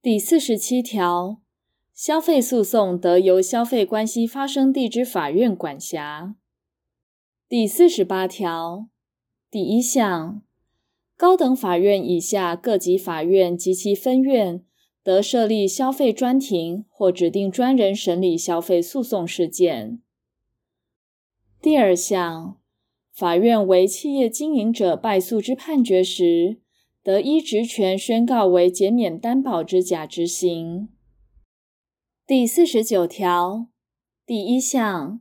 第四十七条，消费诉讼得由消费关系发生地之法院管辖。第四十八条第一项，高等法院以下各级法院及其分院得设立消费专庭或指定专人审理消费诉讼事件。第二项，法院为企业经营者败诉之判决时，得依职权宣告为减免担保之假执行。第四十九条第一项，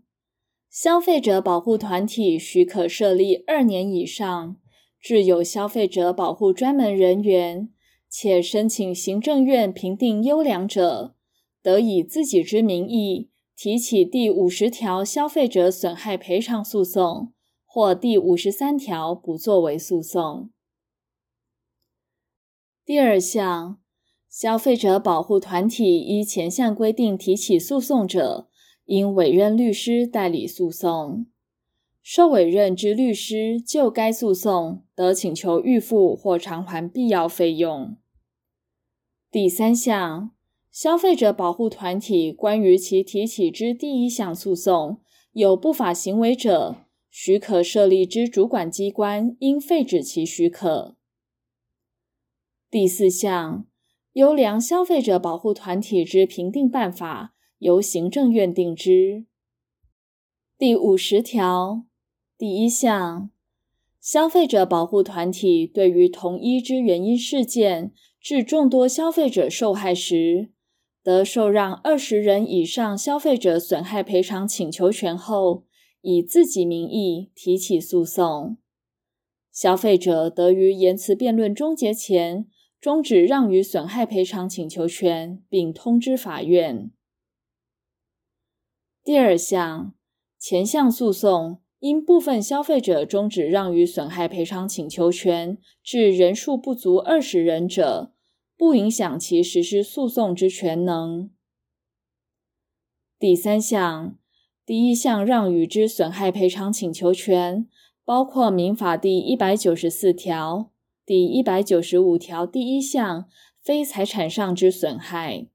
消费者保护团体许可设立二年以上，具有消费者保护专门人员，且申请行政院评定优良者，得以自己之名义提起第五十条消费者损害赔偿诉讼，或第五十三条不作为诉讼。第二项，消费者保护团体依前项规定提起诉讼者，应委任律师代理诉讼。受委任之律师就该诉讼得请求预付或偿还必要费用。第三项，消费者保护团体关于其提起之第一项诉讼有不法行为者，许可设立之主管机关应废止其许可。第四项，优良消费者保护团体之评定办法由行政院定之。第五十条第一项，消费者保护团体对于同一之原因事件致众多消费者受害时，得受让二十人以上消费者损害赔偿请求权后，以自己名义提起诉讼。消费者得于言辞辩论终结前，终止让与损害赔偿请求权，并通知法院。第二项，前项诉讼因部分消费者终止让与损害赔偿请求权，致人数不足二十人者，不影响其实施诉讼之权能。第三项，第一项让与之损害赔偿请求权，包括民法第一百九十四条。第一百九十五条第一项，非财产上之损害。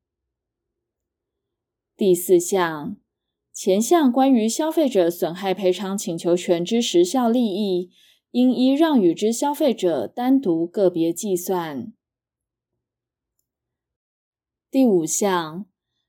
第四项，前项关于消费者损害赔偿请求权之时效利益，应依让与之消费者单独个别计算。第五项，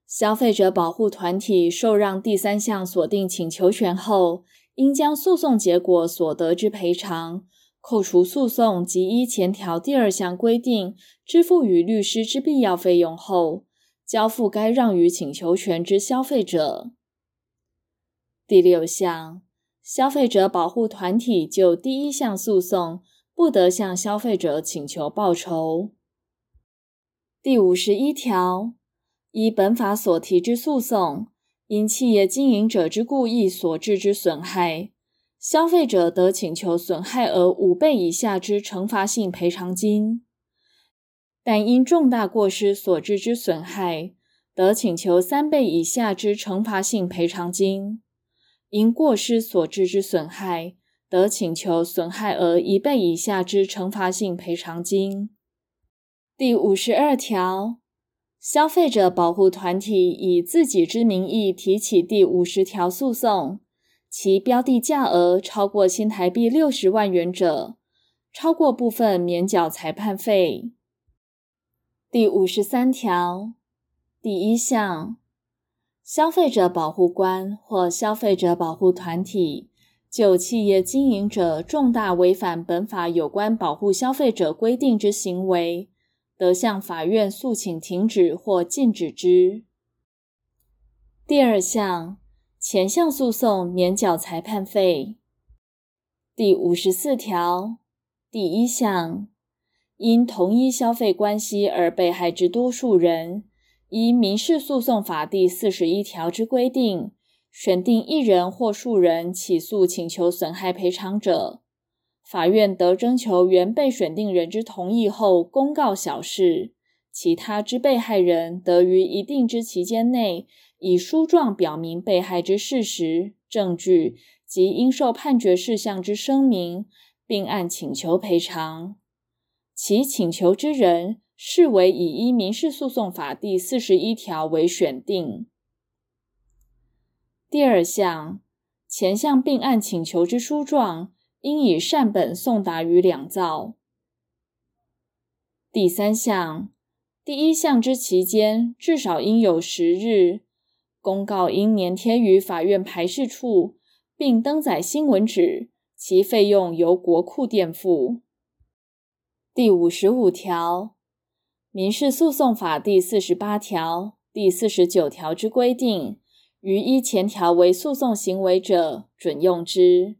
消费者保护团体受让第三项锁定请求权后，应将诉讼结果所得之赔偿。扣除诉讼及依前条第二项规定支付与律师之必要费用后，交付该让与请求权之消费者。第六项，消费者保护团体就第一项诉讼不得向消费者请求报酬。第五十一条，依本法所提之诉讼，因企业经营者之故意所致之损害。消费者得请求损害额五倍以下之惩罚性赔偿金，但因重大过失所致之损害，得请求三倍以下之惩罚性赔偿金；因过失所致之损害，得请求损害额一倍以下之惩罚性赔偿金。第五十二条，消费者保护团体以自己之名义提起第五十条诉讼。其标的价额超过新台币六十万元者，超过部分免缴裁判费。第五十三条第一项，消费者保护官或消费者保护团体就企业经营者重大违反本法有关保护消费者规定之行为，得向法院诉请停止或禁止之。第二项。前项诉讼免缴裁判费。第五十四条第一项，因同一消费关系而被害之多数人，依民事诉讼法第四十一条之规定，选定一人或数人起诉请求损害赔偿者，法院得征求原被选定人之同意后公告晓示，其他之被害人得于一定之期间内。以书状表明被害之事实、证据及应受判决事项之声明，并按请求赔偿。其请求之人视为以依民事诉讼法第四十一条为选定。第二项，前项并案请求之书状，应以善本送达于两造。第三项，第一项之期间至少应有十日，公告应粘贴于法院排示处，并登载新闻纸，其费用由国库垫付。第五十五条，民事诉讼法第四十八条、第四十九条之规定，于依前条为诉讼行为者，准用之。